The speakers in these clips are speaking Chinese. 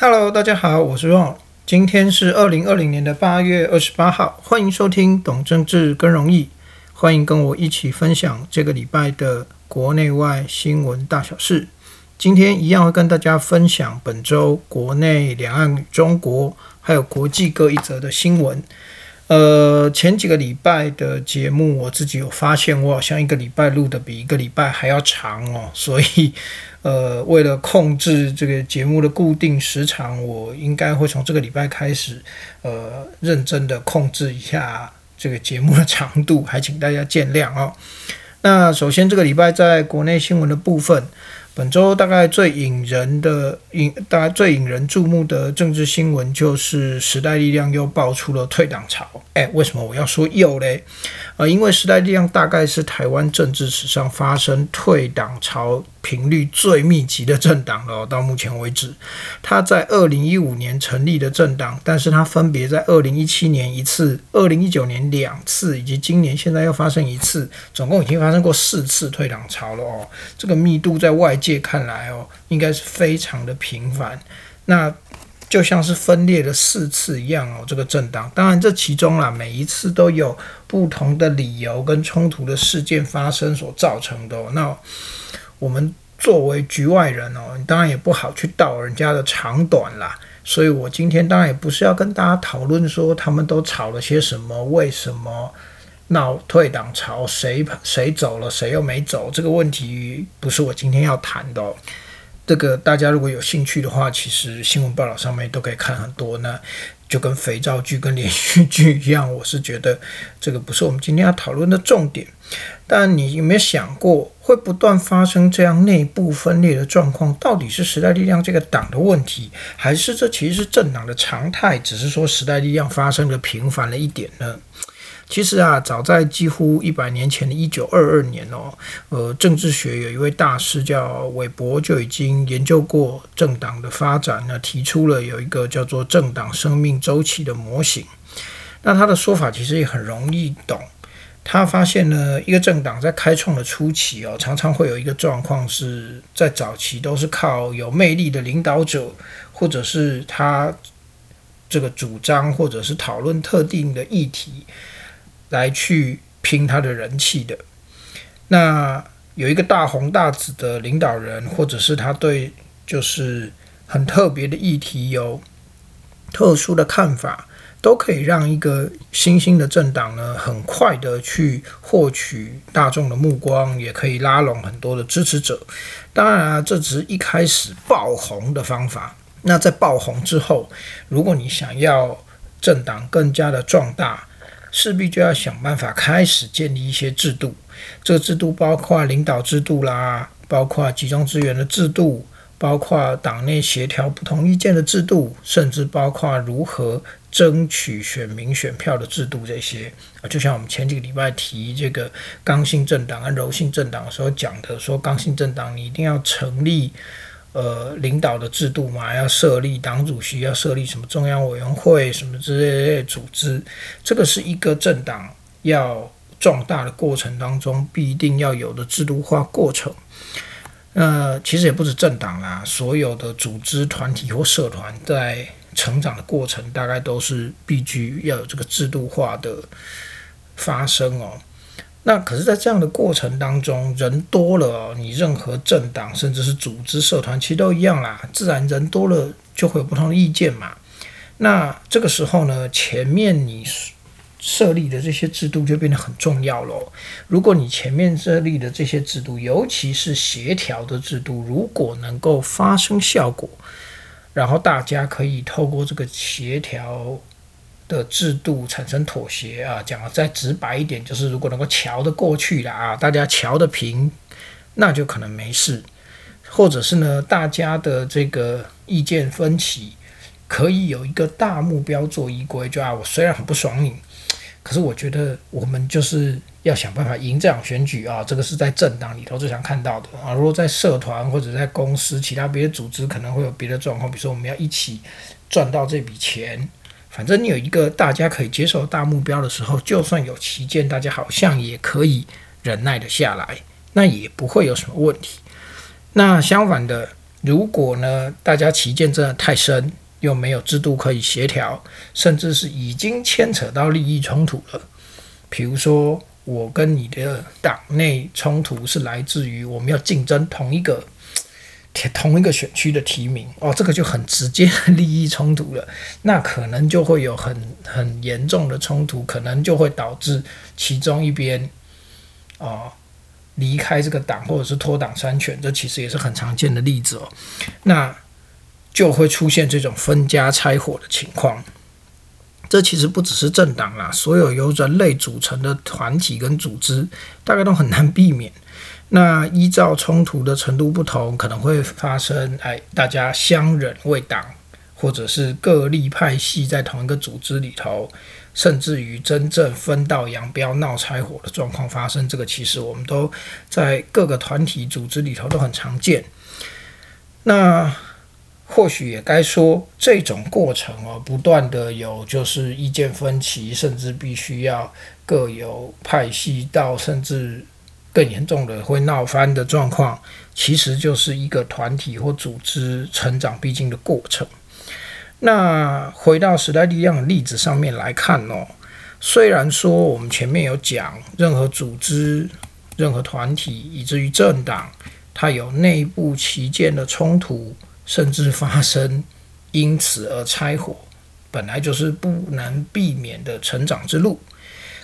Hello，大家好，我是 Ron，今天是二零二零年的八月二十八号，欢迎收听懂政治更容易，欢迎跟我一起分享这个礼拜的国内外新闻大小事。今天一样会跟大家分享本周国内两岸中国还有国际各一则的新闻。呃，前几个礼拜的节目，我自己有发现，我好像一个礼拜录的比一个礼拜还要长哦，所以。呃，为了控制这个节目的固定时长，我应该会从这个礼拜开始，呃，认真的控制一下这个节目的长度，还请大家见谅哦。那首先，这个礼拜在国内新闻的部分。本周大概最引人的引，大概最引人注目的政治新闻就是时代力量又爆出了退党潮。哎，为什么我要说又嘞？呃，因为时代力量大概是台湾政治史上发生退党潮频率最密集的政党了。到目前为止，他在二零一五年成立的政党，但是他分别在二零一七年一次，二零一九年两次，以及今年现在又发生一次，总共已经发生过四次退党潮了哦。这个密度在外界。看来哦，应该是非常的频繁，那就像是分裂了四次一样哦。这个政党，当然这其中啦，每一次都有不同的理由跟冲突的事件发生所造成的哦。那我们作为局外人哦，你当然也不好去道人家的长短啦。所以我今天当然也不是要跟大家讨论说他们都吵了些什么，为什么。闹退党潮，谁谁走了，谁又没走？这个问题不是我今天要谈的。哦这个大家如果有兴趣的话，其实新闻报道上面都可以看很多。那就跟肥皂剧、跟连续剧一样，我是觉得这个不是我们今天要讨论的重点。但你有没有想过，会不断发生这样内部分裂的状况，到底是时代力量这个党的问题，还是这其实是政党的常态？只是说时代力量发生的频繁了一点呢？其实啊，早在几乎一百年前的一九二二年哦，呃，政治学有一位大师叫韦伯，就已经研究过政党的发展，那提出了有一个叫做政党生命周期的模型。那他的说法其实也很容易懂。他发现呢，一个政党在开创的初期哦，常常会有一个状况是在早期都是靠有魅力的领导者，或者是他这个主张或者是讨论特定的议题。来去拼他的人气的，那有一个大红大紫的领导人，或者是他对就是很特别的议题有特殊的看法，都可以让一个新兴的政党呢，很快的去获取大众的目光，也可以拉拢很多的支持者。当然啊，这只是一开始爆红的方法。那在爆红之后，如果你想要政党更加的壮大，势必就要想办法开始建立一些制度，这个制度包括领导制度啦，包括集中资源的制度，包括党内协调不同意见的制度，甚至包括如何争取选民选票的制度。这些啊，就像我们前几个礼拜提这个刚性政党和柔性政党的时候讲的，说刚性政党你一定要成立。呃，领导的制度嘛，要设立党主席，要设立什么中央委员会什么之类的组织，这个是一个政党要壮大的过程当中必定要有的制度化过程。那其实也不止政党啦，所有的组织团体或社团在成长的过程，大概都是必须要有这个制度化的发生哦。那可是，在这样的过程当中，人多了，你任何政党甚至是组织社团，其实都一样啦。自然人多了，就会有不同的意见嘛。那这个时候呢，前面你设立的这些制度就变得很重要喽。如果你前面设立的这些制度，尤其是协调的制度，如果能够发生效果，然后大家可以透过这个协调。的制度产生妥协啊，讲的再直白一点，就是如果能够瞧得过去了啊，大家瞧得平，那就可能没事；或者是呢，大家的这个意见分歧，可以有一个大目标做依归，就啊，我虽然很不爽你，可是我觉得我们就是要想办法赢这场选举啊，这个是在政党里头最常看到的啊。如果在社团或者在公司其他别的组织，可能会有别的状况，比如说我们要一起赚到这笔钱。反正你有一个大家可以接受的大目标的时候，就算有旗舰，大家好像也可以忍耐的下来，那也不会有什么问题。那相反的，如果呢大家旗舰真的太深，又没有制度可以协调，甚至是已经牵扯到利益冲突了，比如说我跟你的党内冲突是来自于我们要竞争同一个。同一个选区的提名哦，这个就很直接的 利益冲突了，那可能就会有很很严重的冲突，可能就会导致其中一边哦离开这个党，或者是脱党参选，这其实也是很常见的例子哦。那就会出现这种分家拆伙的情况。这其实不只是政党啦，所有由人类组成的团体跟组织，大概都很难避免。那依照冲突的程度不同，可能会发生哎，大家相忍为党，或者是各立派系在同一个组织里头，甚至于真正分道扬镳、闹拆伙的状况发生。这个其实我们都在各个团体组织里头都很常见。那或许也该说，这种过程哦，不断的有就是意见分歧，甚至必须要各有派系到甚至。更严重的会闹翻的状况，其实就是一个团体或组织成长必经的过程。那回到时代力量的例子上面来看哦，虽然说我们前面有讲，任何组织、任何团体，以至于政党，它有内部旗舰的冲突，甚至发生因此而拆伙，本来就是不难避免的成长之路。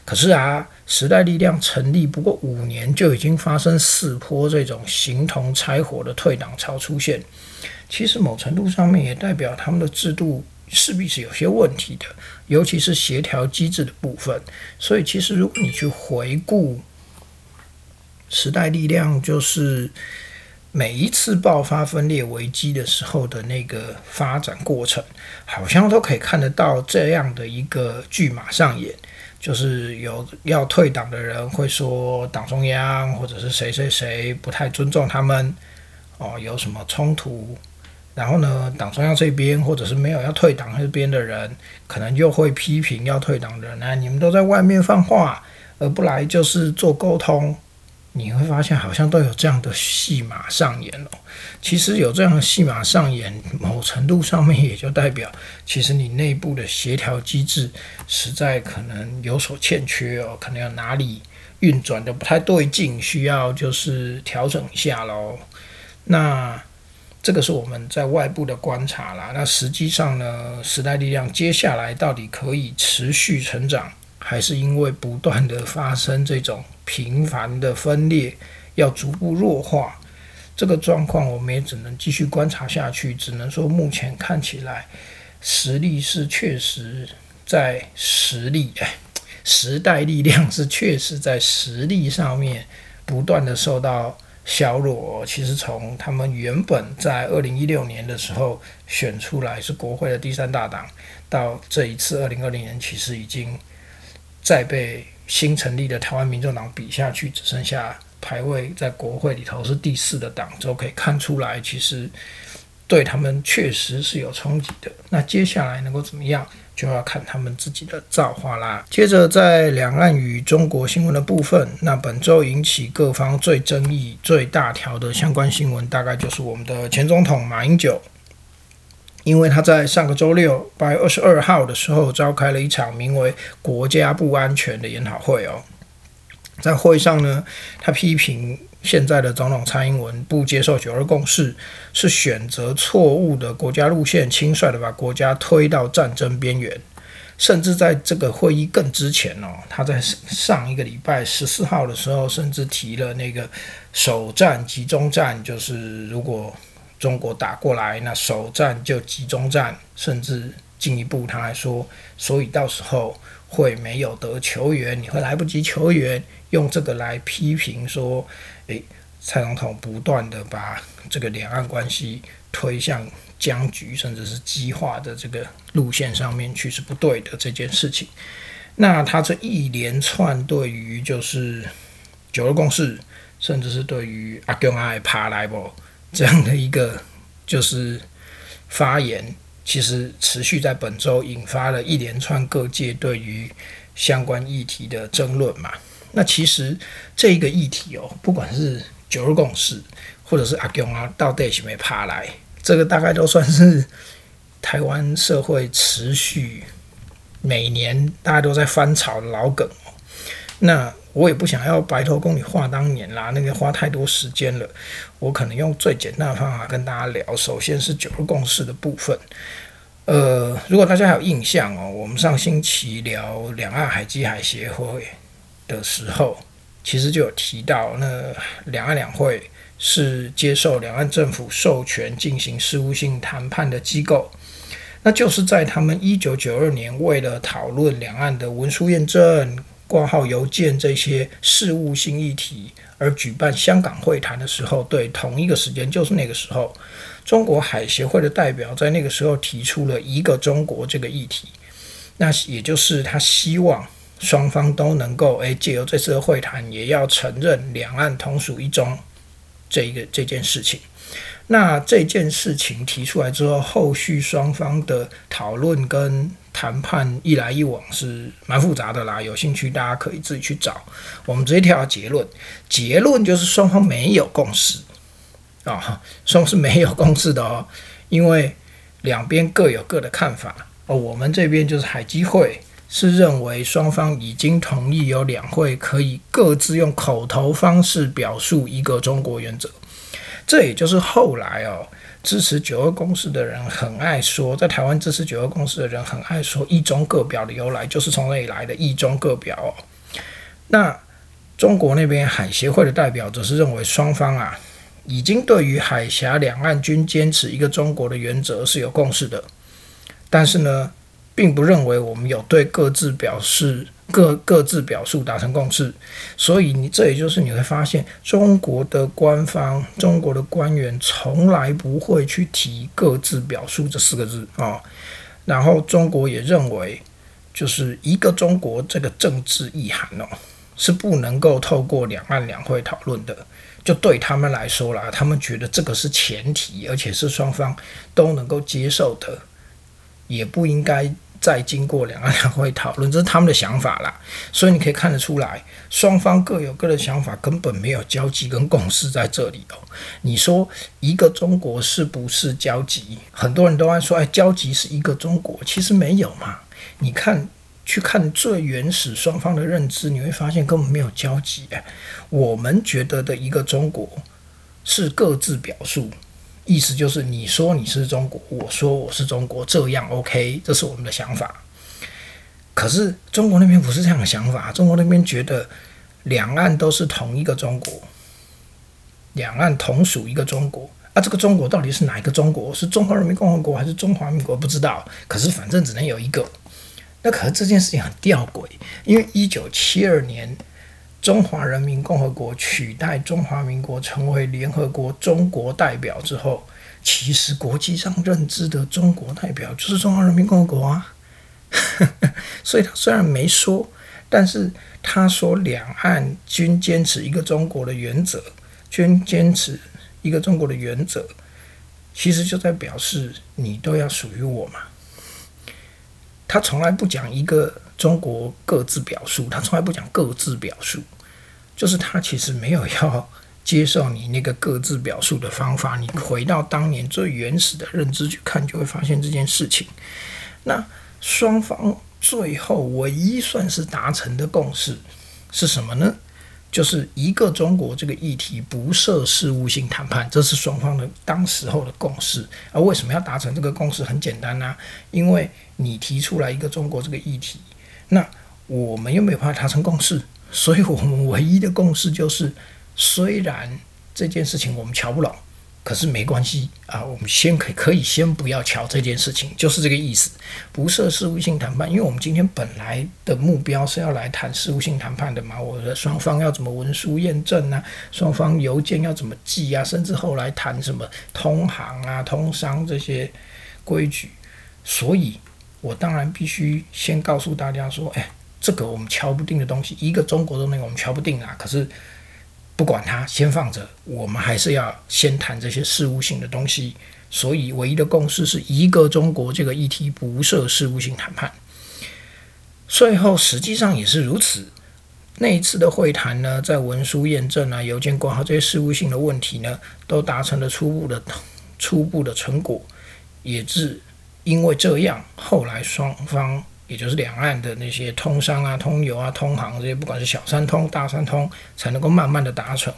可是啊，时代力量成立不过五年，就已经发生四波这种形同拆伙的退党潮出现。其实某程度上面也代表他们的制度势必是有些问题的，尤其是协调机制的部分。所以，其实如果你去回顾时代力量，就是每一次爆发分裂危机的时候的那个发展过程，好像都可以看得到这样的一个剧码上演。就是有要退党的人会说党中央或者是谁谁谁不太尊重他们哦，有什么冲突，然后呢，党中央这边或者是没有要退党这边的人，可能就会批评要退党的人，那你们都在外面放话，而不来就是做沟通。你会发现，好像都有这样的戏码上演哦。其实有这样的戏码上演，某程度上面也就代表，其实你内部的协调机制实在可能有所欠缺哦，可能有哪里运转的不太对劲，需要就是调整一下喽。那这个是我们在外部的观察啦。那实际上呢，时代力量接下来到底可以持续成长？还是因为不断的发生这种频繁的分裂，要逐步弱化这个状况，我们也只能继续观察下去。只能说目前看起来，实力是确实在实力，时代力量是确实在实力上面不断的受到削弱。其实从他们原本在二零一六年的时候选出来是国会的第三大党，到这一次二零二零年，其实已经。再被新成立的台湾民众党比下去，只剩下排位在国会里头是第四的党，就可以看出来，其实对他们确实是有冲击的。那接下来能够怎么样，就要看他们自己的造化啦。接着在两岸与中国新闻的部分，那本周引起各方最争议、最大条的相关新闻，大概就是我们的前总统马英九。因为他在上个周六八月二十二号的时候召开了一场名为“国家不安全”的研讨会哦，在会上呢，他批评现在的总统蔡英文不接受九二共识，是选择错误的国家路线，轻率的把国家推到战争边缘，甚至在这个会议更之前哦，他在上一个礼拜十四号的时候，甚至提了那个首战集中战，就是如果。中国打过来，那首战就集中战，甚至进一步，他还说，所以到时候会没有得球员，你会来不及球员，用这个来批评说，诶，蔡总统不断的把这个两岸关系推向僵局，甚至是激化的这个路线上面去是不对的这件事情。那他这一连串对于就是九二共识，甚至是对于阿公阿爬来不？这样的一个就是发言，其实持续在本周引发了一连串各界对于相关议题的争论嘛。那其实这一个议题哦，不管是九二共识，或者是阿公啊，到底是没爬来，这个大概都算是台湾社会持续每年大家都在翻炒的老梗哦。那我也不想要白头宫女话当年啦，那个花太多时间了。我可能用最简单的方法跟大家聊。首先是九二共识的部分。呃，如果大家还有印象哦，我们上星期聊两岸海基海协会的时候，其实就有提到，那两岸两会是接受两岸政府授权进行事务性谈判的机构，那就是在他们一九九二年为了讨论两岸的文书验证、挂号邮件这些事务性议题而举办香港会谈的时候，对，同一个时间就是那个时候。中国海协会的代表在那个时候提出了一个中国这个议题，那也就是他希望双方都能够诶借由这次的会谈，也要承认两岸同属一中这一个这件事情。那这件事情提出来之后，后续双方的讨论跟谈判一来一往是蛮复杂的啦。有兴趣大家可以自己去找。我们直接跳到结论，结论就是双方没有共识。啊，双方是没有共识的哦，因为两边各有各的看法。哦，我们这边就是海基会是认为双方已经同意有两会可以各自用口头方式表述一个中国原则。这也就是后来哦，支持九二共识的人很爱说，在台湾支持九二共识的人很爱说一中各表的由来，就是从那里来的。一中各表，那中国那边海协会的代表则是认为双方啊。已经对于海峡两岸均坚持一个中国的原则是有共识的，但是呢，并不认为我们有对各自表示各各自表述达成共识，所以你这也就是你会发现中国的官方、中国的官员从来不会去提各自表述这四个字啊。然后中国也认为，就是一个中国这个政治意涵哦，是不能够透过两岸两会讨论的。就对他们来说啦，他们觉得这个是前提，而且是双方都能够接受的，也不应该再经过两岸两会讨论，这是他们的想法啦。所以你可以看得出来，双方各有各的想法，根本没有交集跟共识在这里哦。你说一个中国是不是交集？很多人都爱说，哎，交集是一个中国，其实没有嘛。你看。去看最原始双方的认知，你会发现根本没有交集。我们觉得的一个中国是各自表述，意思就是你说你是中国，我说我是中国，这样 OK，这是我们的想法。可是中国那边不是这样的想法，中国那边觉得两岸都是同一个中国，两岸同属一个中国。啊，这个中国到底是哪一个中国？是中华人民共和国还是中华民国？不知道。可是反正只能有一个。那可是这件事情很吊诡，因为一九七二年中华人民共和国取代中华民国成为联合国中国代表之后，其实国际上认知的中国代表就是中华人民共和国啊。所以他虽然没说，但是他说两岸均坚持一个中国的原则，均坚持一个中国的原则，其实就在表示你都要属于我嘛。他从来不讲一个中国各自表述，他从来不讲各自表述，就是他其实没有要接受你那个各自表述的方法。你回到当年最原始的认知去看，就会发现这件事情。那双方最后唯一算是达成的共识是什么呢？就是一个中国这个议题不设事务性谈判，这是双方的当时候的共识。而为什么要达成这个共识？很简单呐，因为你提出来一个中国这个议题，那我们又没有办法达成共识，所以我们唯一的共识就是，虽然这件事情我们瞧不拢。可是没关系啊，我们先可以可以先不要瞧这件事情，就是这个意思，不设事务性谈判，因为我们今天本来的目标是要来谈事务性谈判的嘛。我的双方要怎么文书验证啊？双方邮件要怎么寄啊？甚至后来谈什么通航啊、通商这些规矩，所以我当然必须先告诉大家说，哎，这个我们敲不定的东西，一个中国的那个我们敲不定啊。可是。不管它，先放着。我们还是要先谈这些事务性的东西。所以，唯一的共识是一个中国这个议题不设事务性谈判。最后，实际上也是如此。那一次的会谈呢，在文书验证啊、邮件挂号这些事务性的问题呢，都达成了初步的初步的成果，也是因为这样，后来双方也就是两岸的那些通商啊、通邮啊、通航这些，不管是小三通、大三通，才能够慢慢的达成，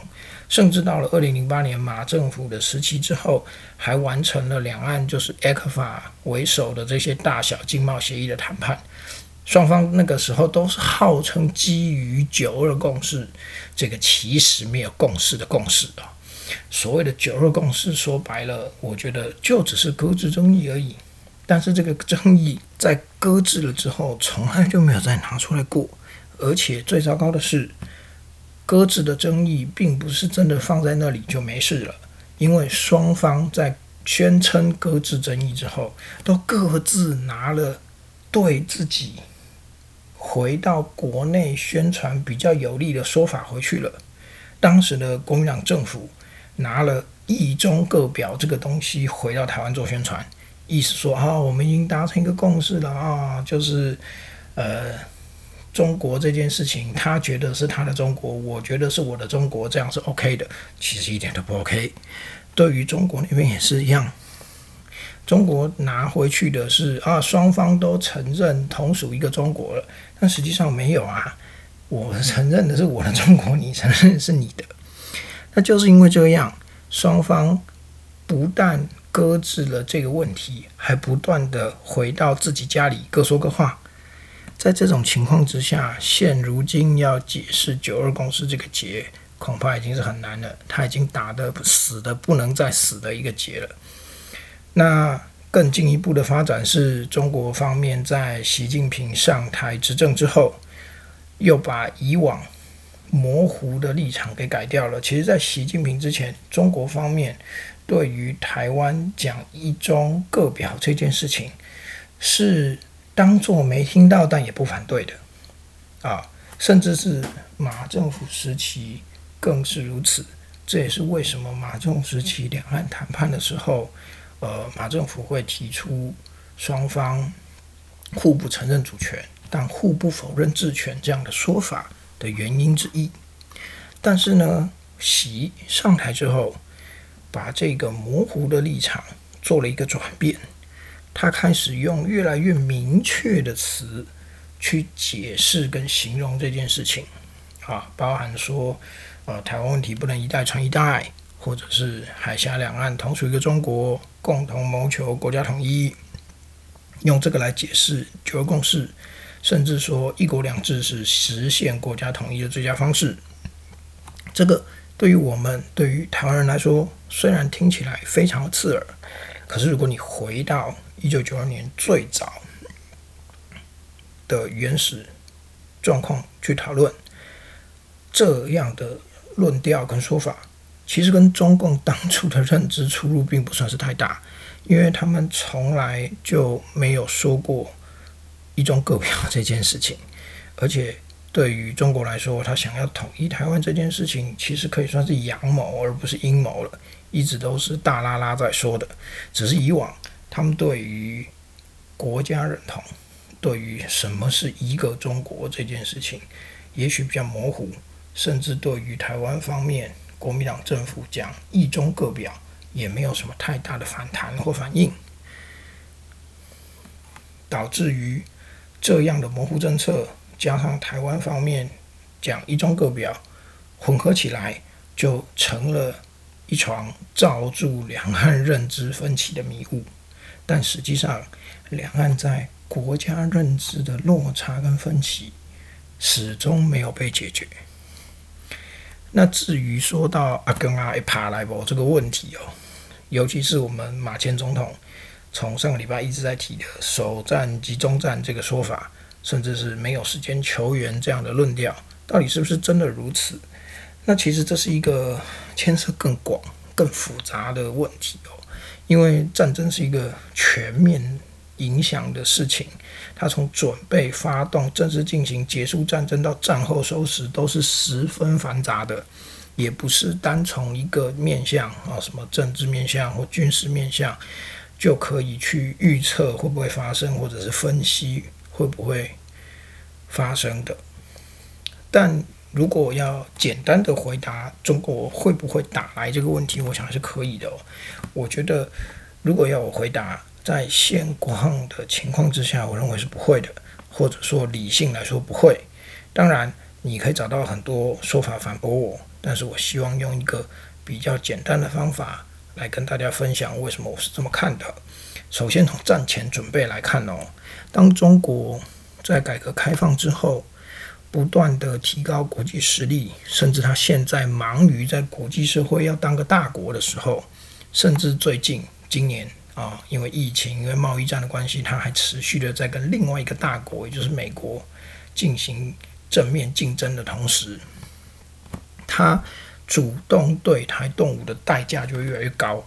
甚至到了二零零八年马政府的时期之后，还完成了两岸就是 ECFA 为首的这些大小经贸协议的谈判。双方那个时候都是号称基于九二共识，这个其实没有共识的共识啊。所谓的九二共识，说白了，我觉得就只是搁置争议而已。但是这个争议在搁置了之后，从来就没有再拿出来过。而且最糟糕的是，搁置的争议并不是真的放在那里就没事了，因为双方在宣称搁置争议之后，都各自拿了对自己。回到国内宣传比较有利的说法回去了。当时的国民党政府拿了“一中各表”这个东西回到台湾做宣传，意思说啊，我们已经达成一个共识了啊，就是呃，中国这件事情，他觉得是他的中国，我觉得是我的中国，这样是 OK 的。其实一点都不 OK。对于中国那边也是一样。中国拿回去的是啊，双方都承认同属一个中国了，但实际上没有啊。我承认的是我的中国，你承认是你的。那就是因为这样，双方不但搁置了这个问题，还不断的回到自己家里各说各话。在这种情况之下，现如今要解释九二共识这个结，恐怕已经是很难了。他已经打得死的不能再死的一个结了。那更进一步的发展是中国方面在习近平上台执政之后，又把以往模糊的立场给改掉了。其实，在习近平之前，中国方面对于台湾讲一中各表这件事情，是当做没听到，但也不反对的啊，甚至是马政府时期更是如此。这也是为什么马政时期两岸谈判的时候。呃，马政府会提出双方互不承认主权，但互不否认治权这样的说法的原因之一。但是呢，习上台之后，把这个模糊的立场做了一个转变，他开始用越来越明确的词去解释跟形容这件事情啊，包含说，呃，台湾问题不能一代传一代。或者是海峡两岸同属一个中国，共同谋求国家统一，用这个来解释九二共识，甚至说一国两制是实现国家统一的最佳方式。这个对于我们对于台湾人来说，虽然听起来非常刺耳，可是如果你回到一九九二年最早的原始状况去讨论这样的论调跟说法。其实跟中共当初的认知出入并不算是太大，因为他们从来就没有说过一中各表这件事情，而且对于中国来说，他想要统一台湾这件事情，其实可以算是阳谋而不是阴谋了，一直都是大拉拉在说的，只是以往他们对于国家认同，对于什么是一个中国这件事情，也许比较模糊，甚至对于台湾方面。国民党政府讲一中各表，也没有什么太大的反弹或反应，导致于这样的模糊政策，加上台湾方面讲一中各表，混合起来，就成了一床罩住两岸认知分歧的迷雾。但实际上，两岸在国家认知的落差跟分歧，始终没有被解决。那至于说到阿根阿一爬来不这个问题哦，尤其是我们马前总统从上个礼拜一直在提的首战集中战这个说法，甚至是没有时间求援这样的论调，到底是不是真的如此？那其实这是一个牵涉更广、更复杂的问题哦，因为战争是一个全面。影响的事情，它从准备、发动、正式进行、结束战争到战后收拾，都是十分繁杂的，也不是单从一个面向啊，什么政治面向或军事面向就可以去预测会不会发生，或者是分析会不会发生的。但如果要简单的回答中国会不会打来这个问题，我想是可以的。我觉得，如果要我回答，在现况的情况之下，我认为是不会的，或者说理性来说不会。当然，你可以找到很多说法反驳我，但是我希望用一个比较简单的方法来跟大家分享为什么我是这么看的。首先从战前准备来看哦，当中国在改革开放之后。不断的提高国际实力，甚至他现在忙于在国际社会要当个大国的时候，甚至最近今年啊，因为疫情、因为贸易战的关系，他还持续的在跟另外一个大国，也就是美国进行正面竞争的同时，他主动对台动武的代价就越来越高。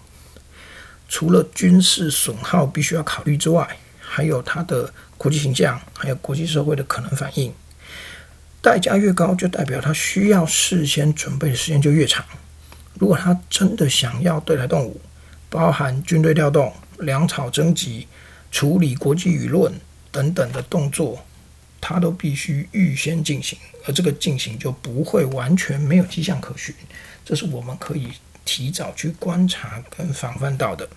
除了军事损耗必须要考虑之外，还有他的国际形象，还有国际社会的可能反应。代价越高，就代表他需要事先准备的时间就越长。如果他真的想要对台动武，包含军队调动、粮草征集、处理国际舆论等等的动作，他都必须预先进行，而这个进行就不会完全没有迹象可循。这是我们可以提早去观察跟防范到的。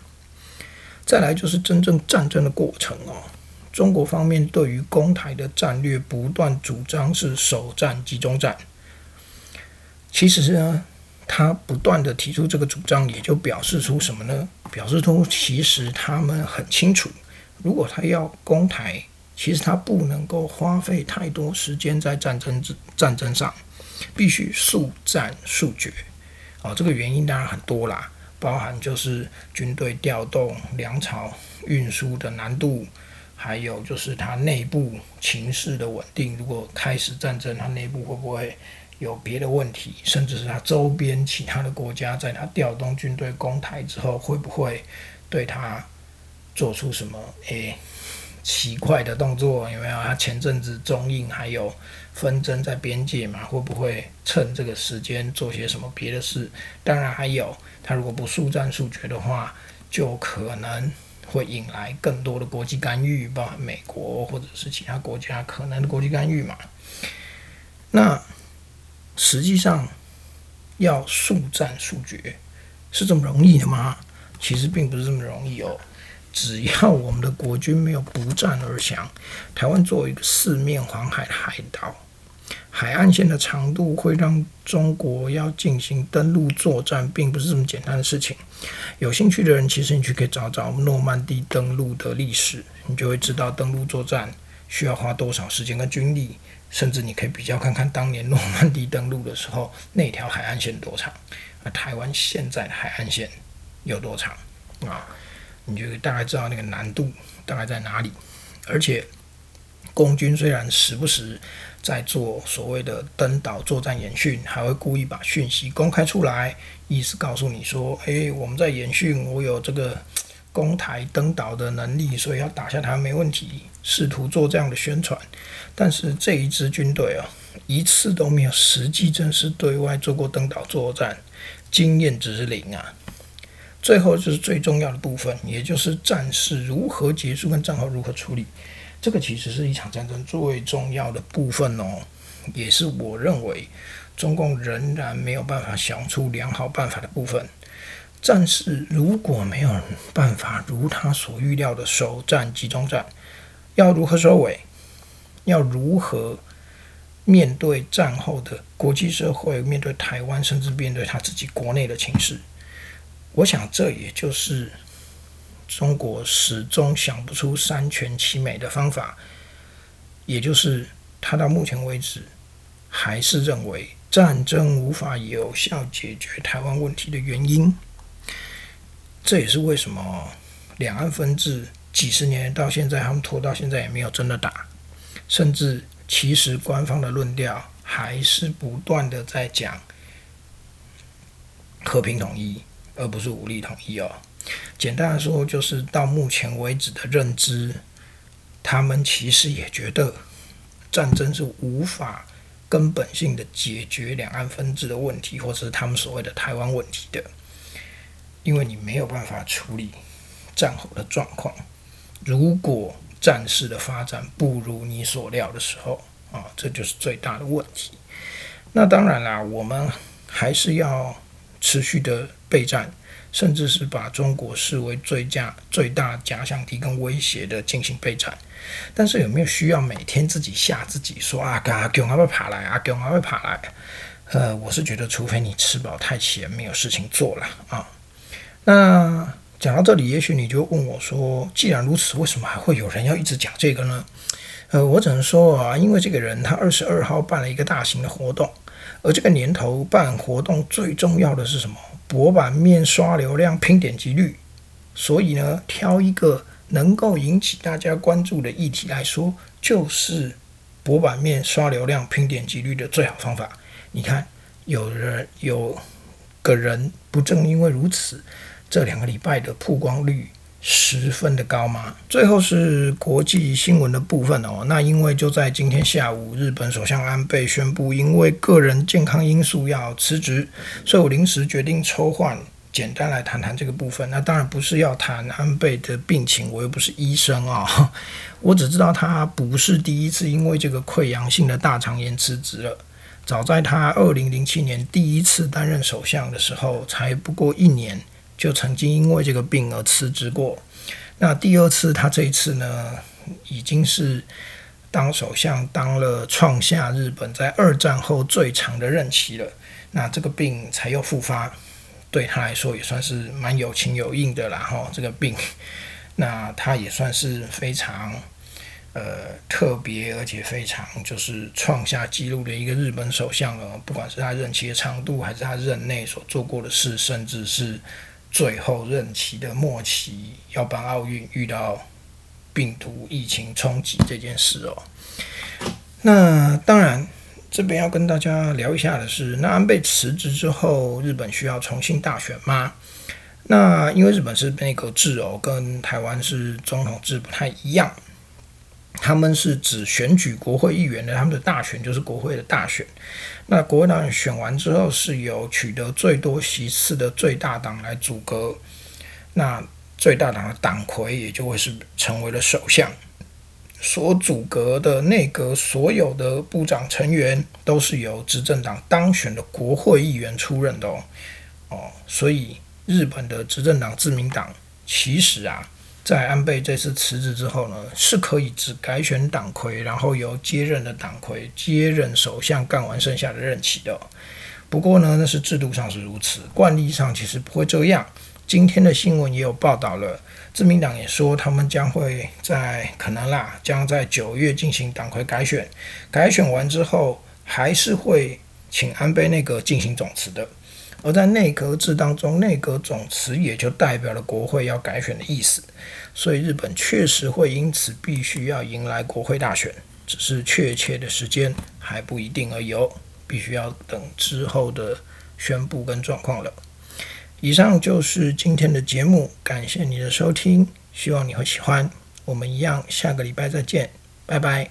再来就是真正战争的过程哦。中国方面对于攻台的战略不断主张是首战集中战，其实呢，他不断的提出这个主张，也就表示出什么呢？表示出其实他们很清楚，如果他要攻台，其实他不能够花费太多时间在战争之战争上，必须速战速决。哦，这个原因当然很多啦，包含就是军队调动、粮草运输的难度。还有就是它内部情势的稳定，如果开始战争，它内部会不会有别的问题？甚至是它周边其他的国家，在它调动军队攻台之后，会不会对它做出什么诶奇怪的动作？有没有？他前阵子中印还有纷争在边界嘛？会不会趁这个时间做些什么别的事？当然还有，他如果不速战速决的话，就可能。会引来更多的国际干预，包含美国或者是其他国家可能的国际干预嘛？那实际上要速战速决是这么容易的吗？其实并不是这么容易哦。只要我们的国军没有不战而降，台湾作为一个四面环海的海岛。海岸线的长度会让中国要进行登陆作战，并不是这么简单的事情。有兴趣的人，其实你去可以找找诺曼底登陆的历史，你就会知道登陆作战需要花多少时间跟军力。甚至你可以比较看看当年诺曼底登陆的时候，那条海岸线多长，而台湾现在的海岸线有多长啊？你就大概知道那个难度大概在哪里。而且，共军虽然时不时在做所谓的登岛作战演训，还会故意把讯息公开出来，意思告诉你说：“诶，我们在演训，我有这个攻台登岛的能力，所以要打下台没问题。”试图做这样的宣传，但是这一支军队啊，一次都没有实际正式对外做过登岛作战，经验值是零啊。最后就是最重要的部分，也就是战事如何结束跟战后如何处理。这个其实是一场战争最重要的部分哦，也是我认为中共仍然没有办法想出良好办法的部分。战事如果没有办法如他所预料的首战集中战，要如何收尾？要如何面对战后的国际社会，面对台湾，甚至面对他自己国内的情势？我想这也就是。中国始终想不出三全其美的方法，也就是他到目前为止还是认为战争无法有效解决台湾问题的原因。这也是为什么两岸分治几十年到现在，他们拖到现在也没有真的打，甚至其实官方的论调还是不断的在讲和平统一，而不是武力统一哦。简单的说，就是到目前为止的认知，他们其实也觉得战争是无法根本性的解决两岸分治的问题，或者是他们所谓的台湾问题的，因为你没有办法处理战后的状况。如果战事的发展不如你所料的时候，啊，这就是最大的问题。那当然啦，我们还是要持续的备战，甚至是把中国视为最佳、最大假想敌跟威胁的进行备战。但是有没有需要每天自己吓自己说啊，阿强还会爬来，阿强还会爬来？呃，我是觉得，除非你吃饱太闲，没有事情做了啊。那讲到这里，也许你就问我说，既然如此，为什么还会有人要一直讲这个呢？呃，我只能说啊，因为这个人他二十二号办了一个大型的活动，而这个年头办活动最重要的是什么？博版面刷流量拼点击率。所以呢，挑一个能够引起大家关注的议题来说，就是博版面刷流量拼点击率的最好方法。你看，有人有个人不正因为如此，这两个礼拜的曝光率十分的高吗？最后是国际新闻的部分哦。那因为就在今天下午，日本首相安倍宣布因为个人健康因素要辞职，所以我临时决定抽换。简单来谈谈这个部分，那当然不是要谈安倍的病情，我又不是医生啊，我只知道他不是第一次因为这个溃疡性的大肠炎辞职了。早在他二零零七年第一次担任首相的时候，才不过一年，就曾经因为这个病而辞职过。那第二次，他这一次呢，已经是当首相当了创下日本在二战后最长的任期了。那这个病才又复发，对他来说也算是蛮有情有义的啦。哈，这个病，那他也算是非常。呃，特别而且非常就是创下纪录的一个日本首相了。不管是他任期的长度，还是他任内所做过的事，甚至是最后任期的末期要办奥运遇到病毒疫情冲击这件事哦。那当然，这边要跟大家聊一下的是，那安倍辞职之后，日本需要重新大选吗？那因为日本是内阁制哦，跟台湾是总统制不太一样。他们是指选举国会议员的，他们的大选就是国会的大选。那国会大选选完之后，是由取得最多席次的最大党来组阁。那最大党的党魁也就会是成为了首相。所组阁的内阁所有的部长成员都是由执政党当选的国会议员出任的哦。哦，所以日本的执政党自民党其实啊。在安倍这次辞职之后呢，是可以只改选党魁，然后由接任的党魁接任首相，干完剩下的任期的。不过呢，那是制度上是如此，惯例上其实不会这样。今天的新闻也有报道了，自民党也说他们将会在可能啦，将在九月进行党魁改选，改选完之后还是会请安倍内阁进行总辞的。而在内阁制当中，内阁总辞也就代表了国会要改选的意思，所以日本确实会因此必须要迎来国会大选，只是确切的时间还不一定而已哦，必须要等之后的宣布跟状况了。以上就是今天的节目，感谢你的收听，希望你会喜欢。我们一样，下个礼拜再见，拜拜。